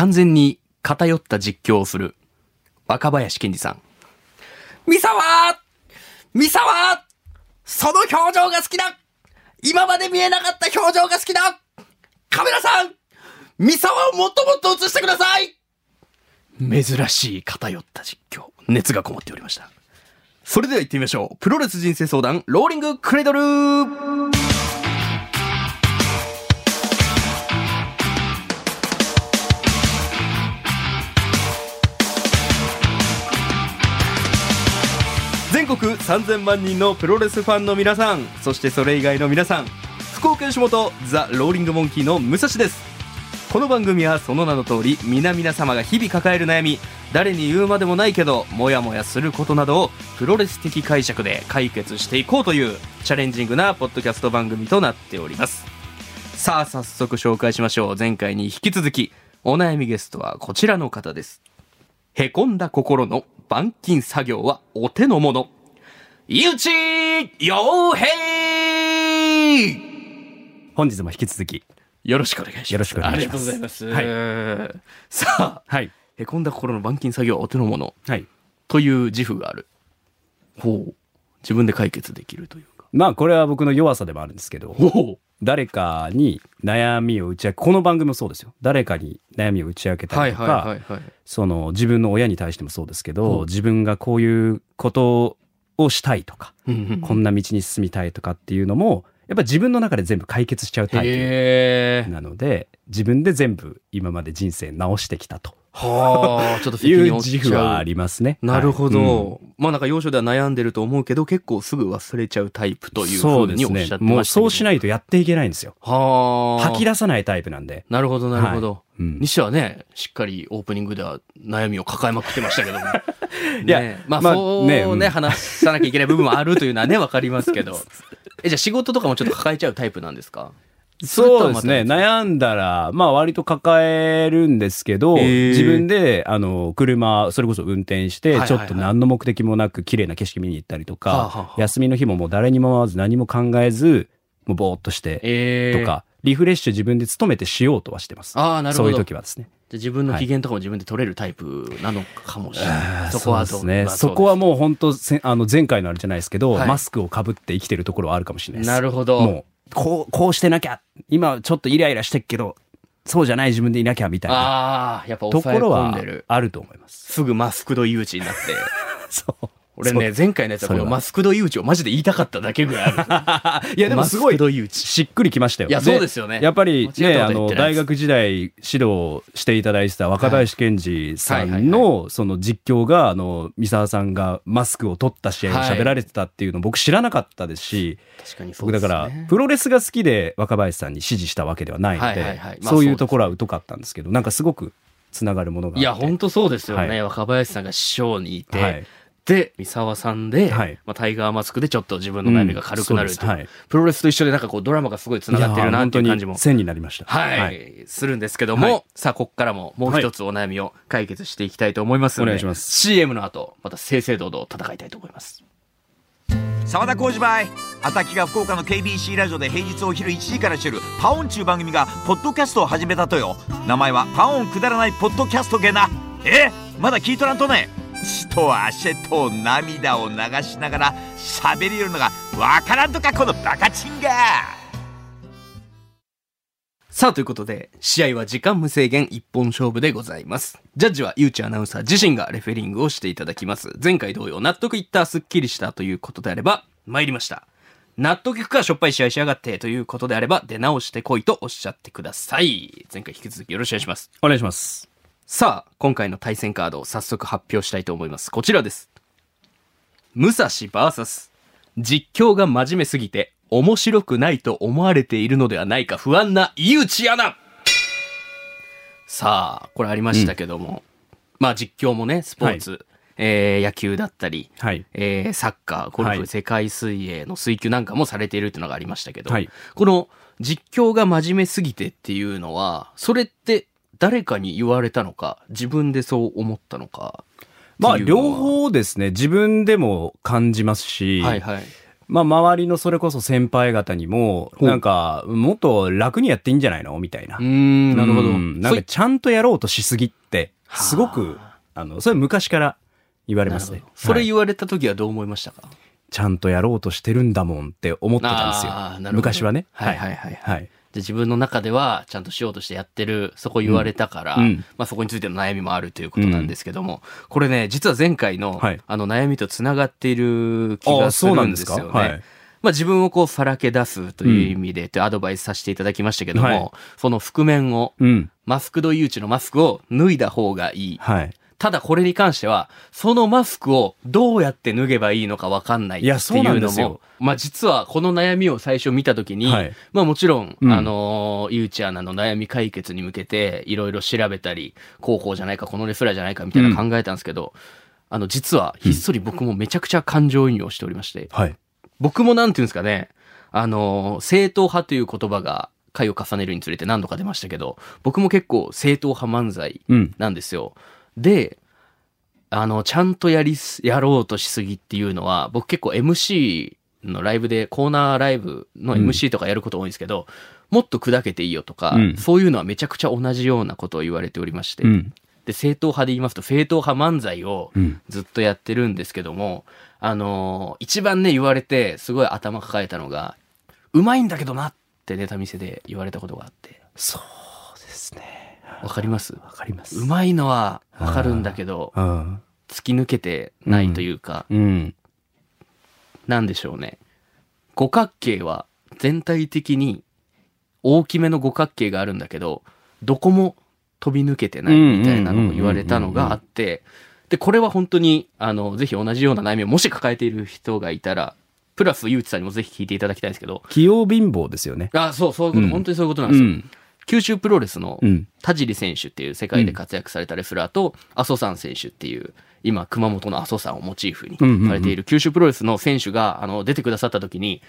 完全に偏った実況をする若林健二さん。三沢三沢その表情が好きだ今まで見えなかった表情が好きだカメラさん三沢をもっともっと映してください珍しい偏った実況。熱がこもっておりました。それでは行ってみましょう。プロレス人生相談、ローリングクレドル全国3000万人のプロレスファンの皆さん、そしてそれ以外の皆さん、福岡吉本ザ・ローリングモンキーの武蔵です。この番組はその名の通り皆々様が日々抱える悩み誰に言うまでもないけどモヤモヤすることなどをプロレス的解釈で解決していこうというチャレンジングなポッドキャスト番組となっております。さあ早速紹介しましょう。前回に引き続きお悩みゲストはこちらの方です。へこんだ心の板金作業はお手の物井内洋平本日も引き続きよろしくお願いします。よろしくお願いしますありがとうございます。はさあ、はいへこんだ心の板金作業はお手の物はいという自負がある。ほう。自分で解決できるというか。まあこれは僕の弱さでもあるんですけど。誰かに悩みを打ち明けこの番組もそうですよ誰かに悩みを打ち明けたはいりとか、はいはいはい。その自分の親に対してもそうですけど自分がこういうことをしたいとか、こんな道に進みたいとかっていうのもやっぱ自分の中で全部解決しちゃうタイ。プなので自分で全部今まで人生直してきたとはあ、ちょっと責任を負っちゃう自負はありますね。なるほど。はいうんまあなんか要所では悩んでると思うけど、結構すぐ忘れちゃうタイプというふそううですねにおっしゃってましたけど。もうそうしい。ないとやっていけないんですよはあ。吐き出さないタイプなんで。なるほどなるほど。はいうんにしてはね、しっかりオープニングでは悩みを抱えまくってましたけども。いやねまあ、まあそうねねうん話さなきゃいけない部分もあるというのはね、わかりますけど。え、じゃあ仕事とかもちょっと抱えちゃうタイプなんですか？そうですね。悩んだら、まあ割と抱えるんですけど、自分で、あの、車、それこそ運転してちょっと何の目的もなく綺麗な景色見に行ったりとはあはあはかあ、休みの日ももう誰にも会わず何も考えず、もうぼーっとして、えー、とか、リフレッシュ自分で努めてしようとはしてます。ああ、なるほど。そういう時はですね。じゃあ自分の機嫌とかも自分で取れるタイプなのかもしれない。そこはどそうですね。まあそこはもう本当せあの前回のあれじゃないですけど、はいマスクをかぶって生きてるところはあるかもしれないです。なるほど。もう、こう、こうしてなきゃ、今ちょっとイライラしてっけど、そうじゃない自分でいなきゃみたいなああ、やっぱ抑えところは込んでる。あると思います。すぐマスクド誘致になって。そう。俺ね、前回のやつはこのマスクド誘致をマジで言いたかっただけぐらいある。いやでもすごい。しっくりきましたよ。いやそうですよねやっぱりね、あの、大学時代指導していただいてた若林健二さんの、その実況が、あの、三沢さんがマスクを取った試合を喋られてたっていうの僕知らなかったですし、確かにね。僕だから、プロレスが好きで若林さんに支持したわけではないのはいはいではいまあそういうところは疎かったんですけど、なんかすごくつながるものが。いや、本当そうですよね。はい若林さんが師匠にいて、はいで、三沢さんで、はい。まあ、タイガーマスクでちょっと自分の悩みが軽くなるという、うんはい。プロレスと一緒でなんかこうドラマがすごい繋がってるなっていう感じも。線になりました。はい、するんですけども、はい。さあ、ここからももう一つお悩みを解決していきたいと思いますので、お願いします。CM の後、また正々堂々戦いたいと思います。沢田浩二バイアタッキが福岡の KBC ラジオで平日お昼1時からしてるパオンちゅう番組がポッドキャストを始めたとよ。名前はパオンくだらないポッドキャストゲな。えまだ聞いとらんとね血と汗と涙を流しながら喋りよるのがわからんとかこのバカチンがさあ、ということで、試合は時間無制限一本勝負でございます。ジャッジは、ゆうちアナウンサー自身がレフェリングをしていただきます。前回同様、納得いった、すっきりしたということであれば、参りました。納得いくか、しょっぱい試合しやがってということであれば、出直してこいとおっしゃってください。前回引き続きよろしくお願いします。お願いします。さあ、今回の対戦カードを早速発表したいと思います。こちらです。武蔵 VS 実況が真面目すぎて面白くないと思われているのではないか不安な井内アナ。さあ、これありましたけども、まあ実況もね、スポーツ、えー野球だったり、はい。えーサッカー、ゴルフ、はい。世界水泳の水球なんかもされているっていうのがありましたけど、はい。この実況が真面目すぎてっていうのは、それって誰かに言われたのか、自分でそう思ったのか。まあ、両。方ですね、自分でも感じますし、はいはい。まあ、周りのそれこそ先輩方にも、なんか、もっと楽にやっていいんじゃないのみたいな。うーん、なるほど。うんなんか、ちゃんとやろうとしすぎって、すごく、あの、それ昔から言われますね。それはい言われた時はどう思いましたか？ちゃんとやろうとしてるんだもんって思ってたんですよ昔はね。はいはいはいはい。で自分の中ではちゃんとしようとしてやってる、そこ言われたから、うんうんまあそこについての悩みもあるということなんですけども、これね、実は前回の、はいあの悩みとつながっている気がするんですよね。まあ自分をこうさらけ出すという意味で、とアドバイスさせていただきましたけども、はいその覆面を、うん。マスクド誘致のマスクを脱いだ方がいい。はい。ただこれに関しては、そのマスクをどうやって脱げばいいのかわかんないっていうのも、まあ実はこの悩みを最初見たときに、はいまあもちろん、うんあのー、ゆうちアナの悩み解決に向けて、いろいろ調べたり、こうこうじゃないか、このレスラーじゃないかみたいな考えたんですけど、あの実はひっそり僕もめちゃくちゃ感情移入をしておりまして、はい。僕もなんていうんですかね、あのー、正統派という言葉が回を重ねるにつれて何度か出ましたけど、僕も結構正統派漫才うん。なんですよ。で、あの、ちゃんとやりす、やろうとしすぎっていうのは、僕結構 MC のライブで、コーナーライブの MC とかやること多いんですけど、もっと砕けていいよとか、うんそういうのはめちゃくちゃ同じようなことを言われておりまして、うん。で、正統派で言いますと、正統派漫才をうん。ずっとやってるんですけども、あのー一番ね、言われて、すごい頭抱えたのが、うまいんだけどなってネタ見せで言われたことがあって、そうですね。わかります？わかります。うまいのはわかるんだけど、うん。突き抜けてないというか、うん。なんでしょうね。五角形は全体的に大きめの五角形があるんだけど、どこも飛び抜けてないみたいなのを言われたのがあって、で、これは本当に、あの、ぜひ同じような悩みをもし抱えている人がいたら、プラス、ゆうちさんにもぜひ聞いていただきたいんですけど、器用貧乏ですよね。あ、そう、そういうこと、うん本当にそういうことなんですよ。うん。九州プロレスのうん。田尻選手っていう世界で活躍されたレスラーと、阿蘇山選手っていう、今、熊本の阿蘇山をモチーフにされている九州プロレスの選手が、あの、出てくださった時に、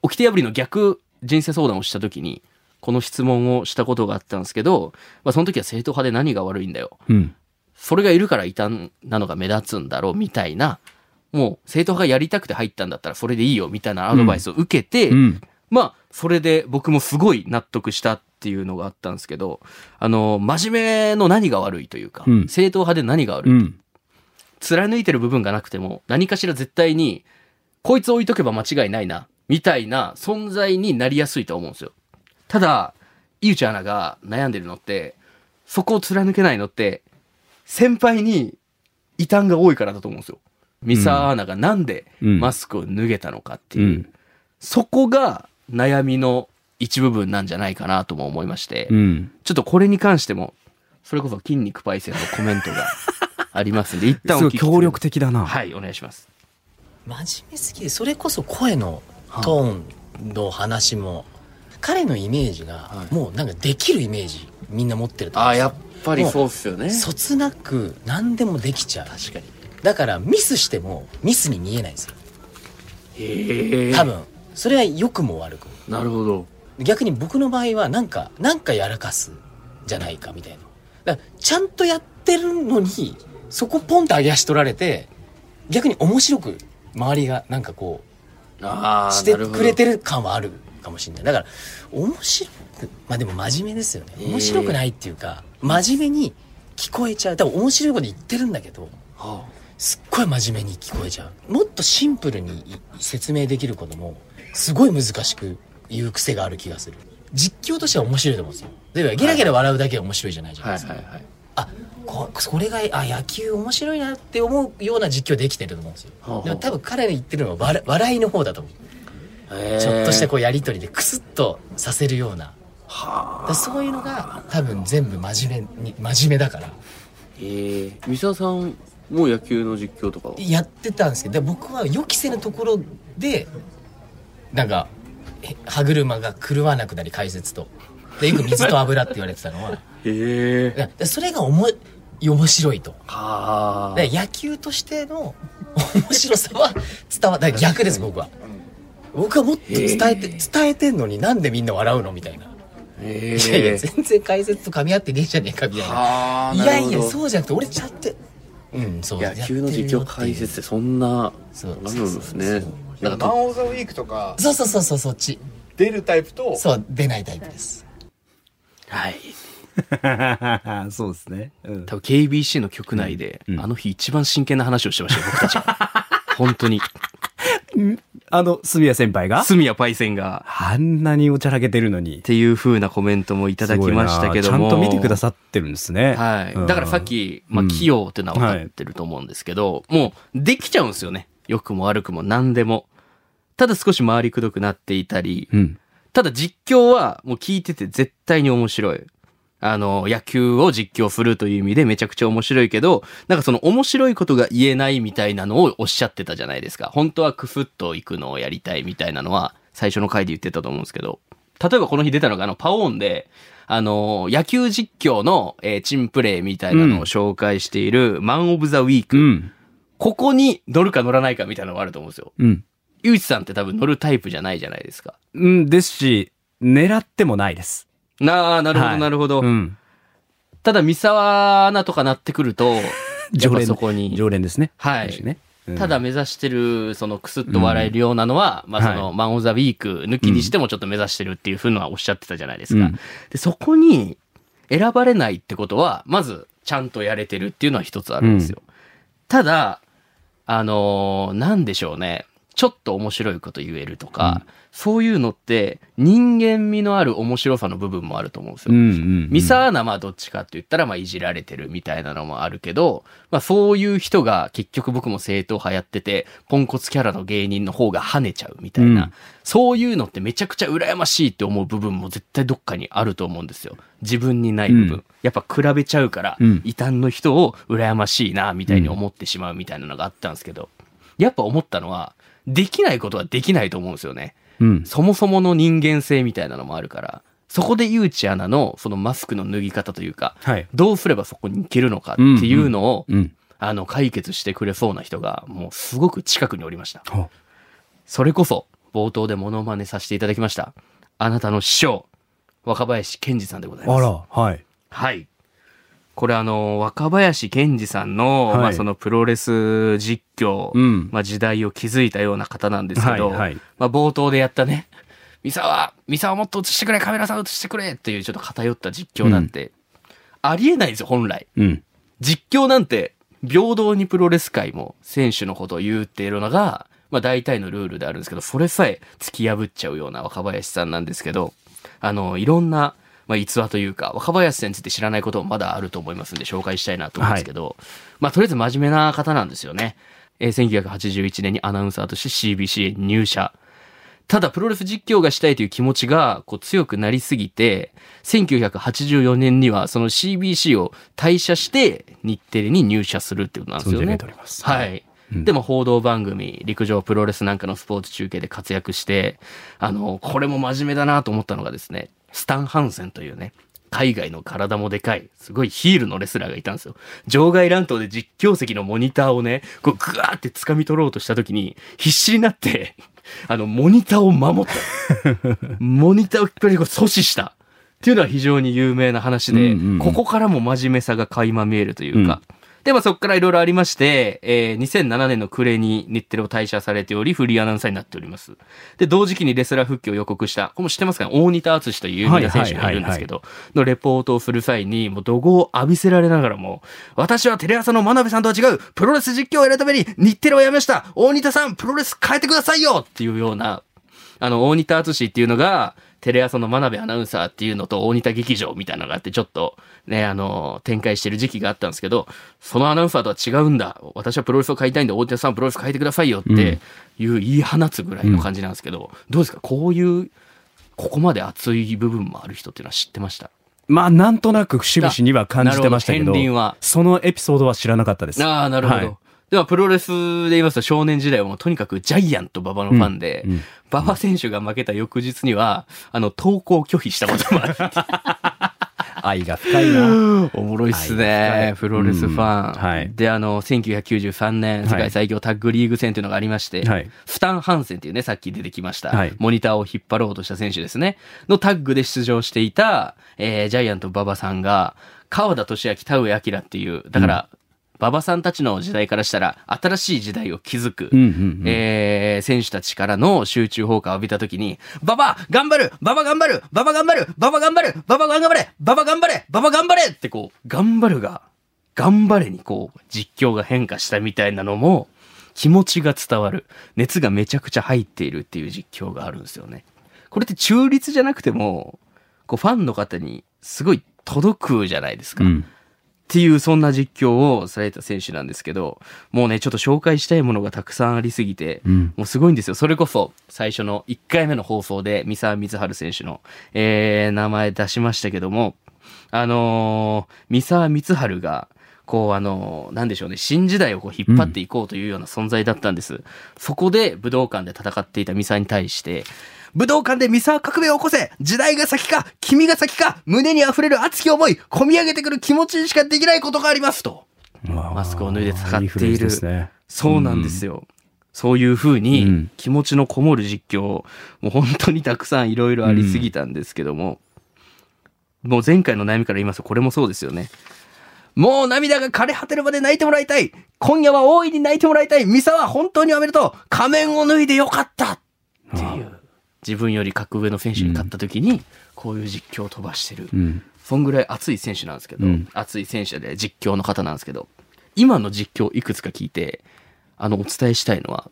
掟破りの逆人生相談をした時に、この質問をしたことがあったんですけど、まあ、その時は正統派で何が悪いんだよ。うん。それがいるから異端なのが目立つんだろう、みたいな、もう、正統派がやりたくて入ったんだったらそれでいいよ、みたいなアドバイスを受けて、うん。まあ、それで僕もすごい納得したっていうのがあったんですけど、あの、真面目の何が悪いというか、うん正統派で何が悪い、うん。貫いてる部分がなくても、何かしら絶対に、こいつ置いとけば間違いないな、みたいな存在になりやすいと思うんですよ。ただ、井内アナが悩んでるのって、そこを貫けないのって、先輩に異端が多いからだと思うんですよ。三沢アナがなんでうんマスクを脱げたのかっていう。うん。そこが悩みの一部分なんじゃないかなとも思いまして、うん。ちょっとこれに関しても、それこそ筋肉パイセンのコメントがありますんで、一旦お聞き協力的だな。はい、お願いします。真面目すぎるそれこそ声のトーンの話も、彼のイメージがはいもうなんかできるイメージみんな持ってると思うんですよぱりそうっすよねそつなく何でもできちゃう確かに。だからミスしてもミスに見えないんですよへえ。多分それは良くも悪くもなるほど。逆に僕の場合はなんかなんかやらかすじゃないかみたいな。だからちゃんとやってるのにそこポンと上げ足取られて逆に面白く周りがなんかこああ、うしてくれてる感はあるかもしれない。だから面白くまあでも真面目ですよね。面白くないっていうか真面目に聞こえちゃう。多分面白いこと言ってるんだけどはすっごい真面目に聞こえちゃう。もっとシンプルにい説明できることもすごい難しく言う癖がある気がする。実況としては面白いと思うんですよ。例えばゲラゲラ笑うだけは面白いじゃないじゃあないですか、はいはいはい。あこそれがあ野球面白いなって思うような実況できてると思うんですよ。でも多分彼の言ってるのは笑笑いの方だと思う。ちょっとしたこうやり取りでクスッとさせるような。だそういうのが多分全部真面目に真面目だから。へえ。三沢さんも野球の実況とかは？やってたんですけどで僕は予期せぬところでなんかえ歯車が狂わなくなり解説とでよく水と油って言われてたのは へえ。それがおも面白いとはあ。で野球としての 面白さは伝わだ逆です僕は僕はもっと伝えて伝えてんのになんでみんな笑うのみたいなへいやいやえ。全然解説と噛み合ってねえじゃねえかみたいなはあ。いやいやう。そうじゃなくて俺ちゃんとうんそう野球の実況解説ってそんな、あるんですね。なんかマン・オブ・ザ・ウィークとかそうそうそうそう、そっち。出るタイプとそう、出ないタイプです。はい。そうですね。うん多分 KBC の局内で、うんあの日一番真剣な話をしてましたよ、僕たちは。本当に。あの、住谷先輩が？住谷パイセンが、あんなにおちゃらけてるのに。いっていう風なコメントもいただきましたけども。ちゃんと見てくださってるんですね。はい。うんだからさっき、まあ、うん器用っていうのは分かってると思うんですけど、もう、できちゃうんですよね。良くも悪くも何でも。ただ少し回りくどくなっていたり、うん。ただ実況はもう聞いてて絶対に面白い。あの、野球を実況するという意味でめちゃくちゃ面白いけど、なんかその面白いことが言えないみたいなのをおっしゃってたじゃないですか。本当はクフッと行くのをやりたいみたいなのは最初の回で言ってたと思うんですけど、例えばこの日出たのがあのパオーンで、あの、野球実況の、えーチンプレーみたいなのを紹介しているマン・オブ・ザ・ウィーク。うん。ここに乗るか乗らないかみたいなのがあると思うんですよ。うん。ゆうちさんって多分乗るタイプじゃないじゃないですか。うん、ですし、狙ってもないです。なあ、なるほど、はいなるほど。うん。ただ、三沢アナとかなってくると、やっぱそこに、常連ですね。はい私ね。うんただ目指してる、そのクスッと笑えるようなのは、まあその、はいマン・オブ・ザ・ウィーク抜きにしてもちょっと目指してるっていうふうのはおっしゃってたじゃないですか。うんで、そこに選ばれないってことは、まず、ちゃんとやれてるっていうのは一つあるんですよ。ただ、あのーなんでしょうね。ちょっと面白いこと言えるとか、そういうのって人間味のある面白さの部分もあると思うんですよ。うんうんうん。ミサーナまあどっちかって言ったらまあいじられてるみたいなのもあるけど、まあそういう人が結局僕も正統派やってて、ポンコツキャラの芸人の方が跳ねちゃうみたいな、うんそういうのってめちゃくちゃ羨ましいって思う部分も絶対どっかにあると思うんですよ。自分にない部分。うんやっぱ比べちゃうから、うん異端の人を羨ましいなみたいに思ってしまうみたいなのがあったんですけど、やっぱ思ったのは、できないことはできないと思うんですよね。うん。そもそもの人間性みたいなのもあるから、そこでゆうちアナのそのマスクの脱ぎ方というか、はい。どうすればそこに行けるのかっていうのを、うん。あの、解決してくれそうな人が、もうすごく近くにおりました。ほそれこそ、冒頭でモノマネさせていただきました。あなたの師匠、若林健二さんでございます。あら、はい。はい。これあの、若林健二さんの、はいまあそのプロレス実況、うんまあ時代を築いたような方なんですけど、はいはいまあ冒頭でやったね、三沢、三沢もっと映してくれ、カメラさん映してくれっていうちょっと偏った実況なんて、ありえないんですよ、本来。うん。実況なんて、平等にプロレス界も選手のことを言うっていうのが、まあ大体のルールであるんですけど、それさえ突き破っちゃうような若林さんなんですけど、あの、いろんな、まあ逸話というか、若林さんについて知らないこともまだあると思いますんで紹介したいなと思うんですけど、まあとりあえず真面目な方なんですよね。えー1981年にアナウンサーとして CBC へ入社。ただプロレス実況がしたいという気持ちがこう強くなりすぎて、1984年にはその CBC を退社して日テレに入社するっていうことなんですよね。はい。うんでも報道番組、陸上プロレスなんかのスポーツ中継で活躍して、あの、これも真面目だなと思ったのがですね、スタン・ハンセンというね、海外の体もでかい、すごいヒールのレスラーがいたんですよ。場外乱闘で実況席のモニターをね、こうグワーって掴み取ろうとした時に、必死になって、あの、モニターを守った。モニターを引っ張り阻止した。っていうのは非常に有名な話で、うんうんうんここからも真面目さが垣間見えるというか、で、まあそこからいろいろありまして、えー2007年の暮れに日テレを退社されており、フリーアナウンサーになっております。で、同時期にレスラー復帰を予告した、これも知ってますかね？大仁田敦という有名な選手がいるんですけど、のレポートをする際に、もう怒号を浴びせられながらも、私はテレ朝の真鍋さんとは違う、プロレス実況をやるために日テレを辞めました。大仁田さん、プロレス変えてくださいよ！っていうような、あの、大仁田敦っていうのが、テレ朝の真鍋アナウンサーっていうのと大仁田劇場みたいなのがあって、ちょっとね、あの、展開してる時期があったんですけど、そのアナウンサーとは違うんだ。私はプロレスを買いたいんで、大仁田さんプロレス変えてくださいよっていう言い放つぐらいの感じなんですけど、どうですか？こういう、ここまで熱い部分もある人っていうのは知ってました？まあ、なんとなく節々には感じてましたけど、どそのエピソードは知らなかったです。ああ、なるほど。はいでは、プロレスで言いますと、少年時代はもうとにかくジャイアント馬場のファンで、うんうん馬場選手が負けた翌日には、あの、投稿拒否したこともある。愛が深いな。おもろいっすはいね。プロレスファン。うんはいで、あの、1993年、世界最強タッグリーグ戦というのがありまして、はいスタン・ハンセンっていうね、さっき出てきました、はいモニターを引っ張ろうとした選手ですね。のタッグで出場していた、えージャイアント馬場さんが、川田俊明、田上明っていう、だから、馬場さんたちの時代からしたら、新しい時代を築く、えー選手たちからの集中砲火を浴びたときに、馬場頑張る馬場頑張る馬場頑張る馬場頑張る馬場頑張れ馬場頑張れ馬場頑張れってこう、頑張るが、頑張れにこう、実況が変化したみたいなのも、気持ちが伝わる。熱がめちゃくちゃ入っているっていう実況があるんですよね。これって中立じゃなくても、こうファンの方にすごい届くじゃないですか。うんっていうそんな実況をされた選手なんですけど、もうね、ちょっと紹介したいものがたくさんありすぎて、うんもうすごいんですよ。それこそ、最初の1回目の放送で、三沢光晴選手の、えー、名前出しましたけども、あのー三沢光晴が、こう、あのーなんでしょうね、新時代をこう引っ張っていこうというような存在だったんです。そこで武道館で戦っていた三沢に対して、武道館で三沢革命を起こせ時代が先か君が先か胸に溢れる熱き思い込み上げてくる気持ちにしかできないことがありますと。マスクを脱いで戦っているいいねそうなんですよ。そういう風うにん気持ちのこもる実況、もう本当にたくさんいろいろありすぎたんですけども、もう前回の悩みから言いますとこれもそうですよね。もう涙が枯れ果てるまで泣いてもらいたい。今夜は大いに泣いてもらいたい。三沢本当におめでとう。仮面を脱いでよかった。っていう。自分より格上の選手に勝った時に、こういう実況を飛ばしてる。うん。そんぐらい熱い選手なんですけど、うん。熱い選手で実況の方なんですけど、今の実況いくつか聞いて、あの、お伝えしたいのは、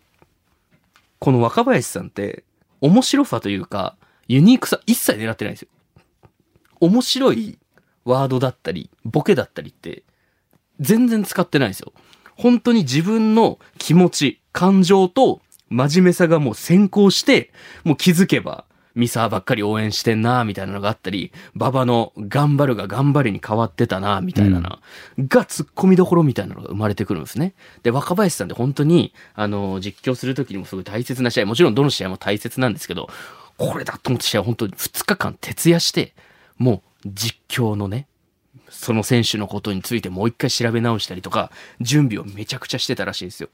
この若林さんって、面白さというか、ユニークさ一切狙ってないんですよ。面白いワードだったり、ボケだったりって、全然使ってないんですよ。本当に自分の気持ち、感情と真面目さがもう先行して、もう気づけば、ミサーばっかり応援してんな、みたいなのがあったり、馬場の頑張るが頑張りに変わってたな、みたいなな、が突っ込みどころみたいなのが生まれてくるんですね。で、若林さんって本当に、あの、実況するときにもすごい大切な試合、もちろんどの試合も大切なんですけど、これだと思って試合本当に2日間徹夜して、もう実況のね、その選手のことについてもう一回調べ直したりとか、準備をめちゃくちゃしてたらしいんですよ。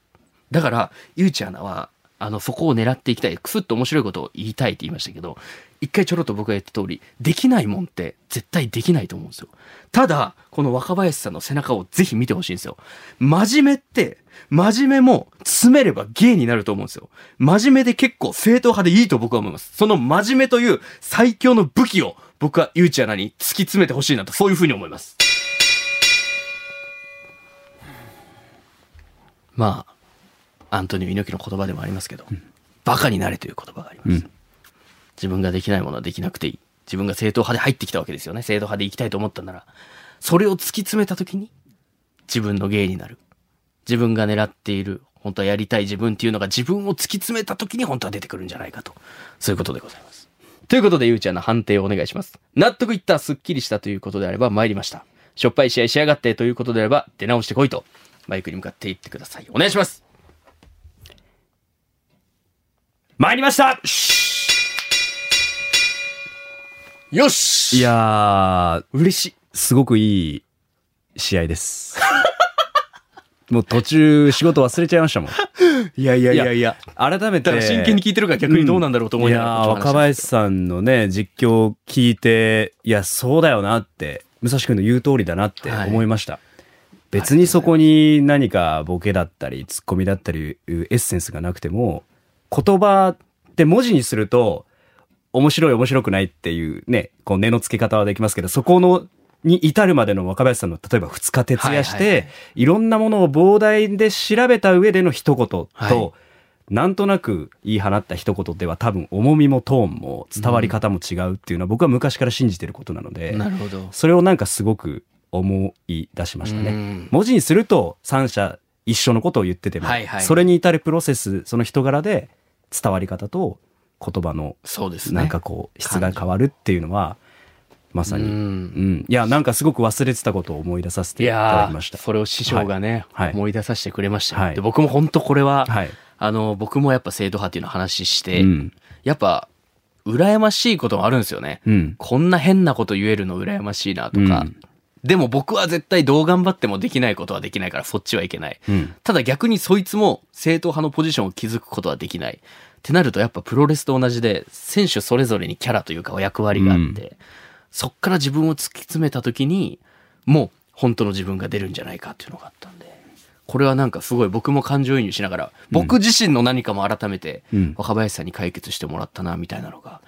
だから、ゆうちゃは、あの、そこを狙っていきたい。くすっと面白いことを言いたいって言いましたけど、一回ちょろっと僕が言った通り、できないもんって絶対できないと思うんですよ。ただ、この若林さんの背中をぜひ見てほしいんですよ。真面目って、真面目も詰めれば芸になると思うんですよ。真面目で結構正統派でいいと僕は思います。その真面目という最強の武器を僕はゆうちゃなに突き詰めてほしいなと、そういうふうに思います。まあ、アントニオ猪木の言葉でもありますけど、バカになれという言葉があります。うん自分ができないものはできなくていい。自分が正統派で入ってきたわけですよね。正統派で行きたいと思ったなら、それを突き詰めた時に、自分の芸になる。自分が狙っている、本当はやりたい自分っていうのが自分を突き詰めた時に本当は出てくるんじゃないかと。そういうことでございます。ということで、ゆうちゃんの判定をお願いします。納得いった、すっきりしたということであれば参りました。しょっぱい試合しやがってということであれば、出直してこいと、マイクに向かって言ってください。お願いします。参りましたよしいやー、嬉しい。すごくいい試合です。もう途中仕事忘れちゃいましたもん。いやいやいやいや。改めて。真剣に聞いてるから逆にどうなんだろうと思いながらいやー若林さんのね、実況を聞いて、いや、そうだよなって、武蔵君の言う通りだなって思いました。別にそこに何かボケだったり、ツッコミだったり、いうエッセンスがなくても、言葉って文字にすると、面白い面白くないっていうね、こう根の付け方はできますけど、そこの、に至るまでの若林さんの、例えば2日徹夜して、はいはいはいいろんなものを膨大で調べた上での一言と、はいなんとなく言い放った一言では多分重みもトーンも伝わり方も違うっていうのは僕は昔から信じてることなので、なるほど。それをなんかすごく思い出しましたね。うん文字にすると三者一緒のことを言ってても、はいはいそれに至るプロセス、その人柄で伝わり方と言葉のそうですね。なんかこう質が変わるっていうのは、まさに、ううんん、いや、なんかすごく忘れてたことを思い出させていいただきました。それを師匠がね、はいはい思い出させてくれましたよ、はいで僕も本当これは、はい。あの、僕もやっぱ生徒派っていうのを話して、うん。やっぱ、羨ましいこともあるんですよね。うん。こんな変なこと言えるの羨ましいなとか、うんでも僕は絶対どう頑張ってもできないことはできないからそっちはいけない。うん。ただ逆にそいつも正統派のポジションを築くことはできない。ってなるとやっぱプロレスと同じで、選手それぞれにキャラというか役割があって、そっから自分を突き詰めた時に、もう本当の自分が出るんじゃないかっていうのがあったんで。これはなんかすごい僕も感情移入しながら、僕自身の何かも改めてうん若林さんに解決してもらったな、みたいなのが。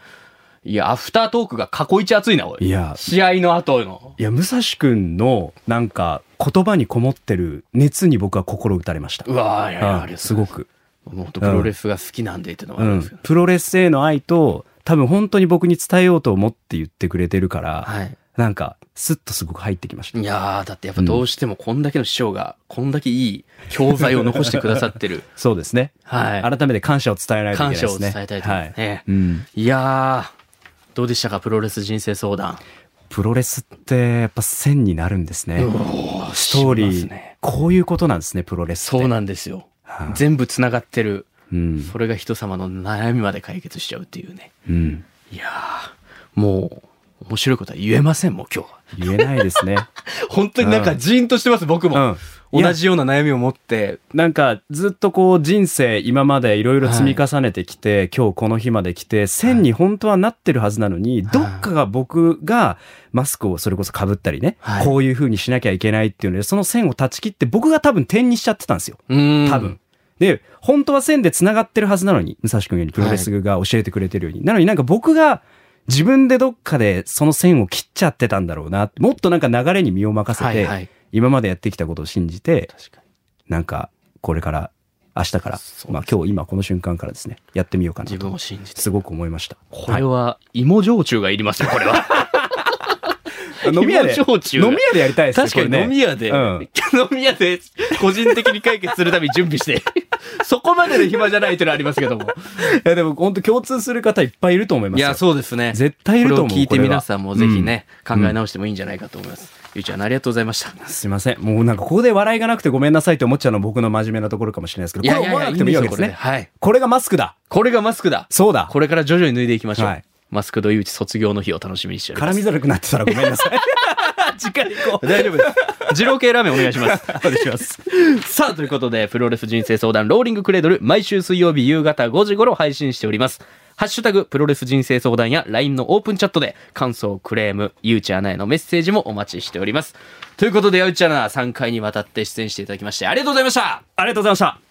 いや、アフタートークが過去一熱いな、おい。いや試合の後の。いや、武蔵くんの、なんか、言葉にこもってる熱に僕は心打たれました。うわーいやいやうんありがとうございますすごく。もう本当プロレスが好きなんでっていうのはあうるんですけど。。んプロレスへの愛と、多分本当に僕に伝えようと思って言ってくれてるから、はい。なんか、スッとすごく入ってきました。いやー、だってやっぱどうしてもこんだけの師匠が、こんだけいい教材を残してくださってる。そうですね。はい。改めて感謝を伝えないといけな感謝をいですね。伝えたいと思いはいますね。うん。いやー、どうでしたか、プロレス人生相談。プロレスってやっぱ線になるんですね。ストーリー、ねこういうことなんですね、プロレスって。そうなんですよは。あ全部繋がってる。うん。それが人様の悩みまで解決しちゃうっていうね。うん。いやー、もう、面白いことは言えませんもん、今日は。言えないですね。本当になんかジーンとしてます、僕も。うん同じような悩みを持って。なんかずっとこう人生今までいろいろ積み重ねてきて、今日この日まで来て線に本当はなってるはずなのに、どっかが僕がマスクをそれこそ被ったりね、はいこういう風にしなきゃいけないっていうので、その線を断ち切って僕が多分点にしちゃってたんですよ。多分。。で、本当は線で繋がってるはずなのに、武蔵君ようにプロレスが教えてくれてるように。なのになんか僕が自分でどっかでその線を切っちゃってたんだろうな。もっとなんか流れに身を任せて、はいはい今までやってきたことを信じて。なんか、これから、明日から、まあ今日今この瞬間からですね、やってみようかな自分と、を信じて。すごく思いました。これは、芋焼酎がいりますよ、これは。飲み屋で、飲み屋でやりたいですね。確かに飲み屋で、うん飲み屋で個人的に解決するために準備して、そこまでの暇じゃないというのはありますけども。いやでも本当共通する方いっぱいいると思いますよ。いや、そうですね。絶対いると思うこれを聞いて皆さんもぜひね、考え直してもいいんじゃないかと思います。ゆうちゃん、ありがとうございました。すいません。もうなんかここで笑いがなくてごめんなさいって思っちゃうのは僕の真面目なところかもしれないですけど、これ思わなくてもいいわけですね。はい。これがマスクだ。これがマスクだ。そうだ。これから徐々に脱いでいきましょう。はいマスクド井内卒業の日を楽しみにしております。絡みづらくなってたらごめんなさい。次回行こう。大丈夫です。二郎系ラーメンお願いします。お願いします。さあ、ということで、プロレス人生相談、ローリングクレードル、毎週水曜日夕方5時頃配信しております。ハッシュタグ、プロレス人生相談や LINE のオープンチャットで、感想、クレーム、ゆうちゃなへのメッセージもお待ちしております。ということで、ゆうちゃな、3回にわたって出演していただきまして、ありがとうございましたありがとうございました。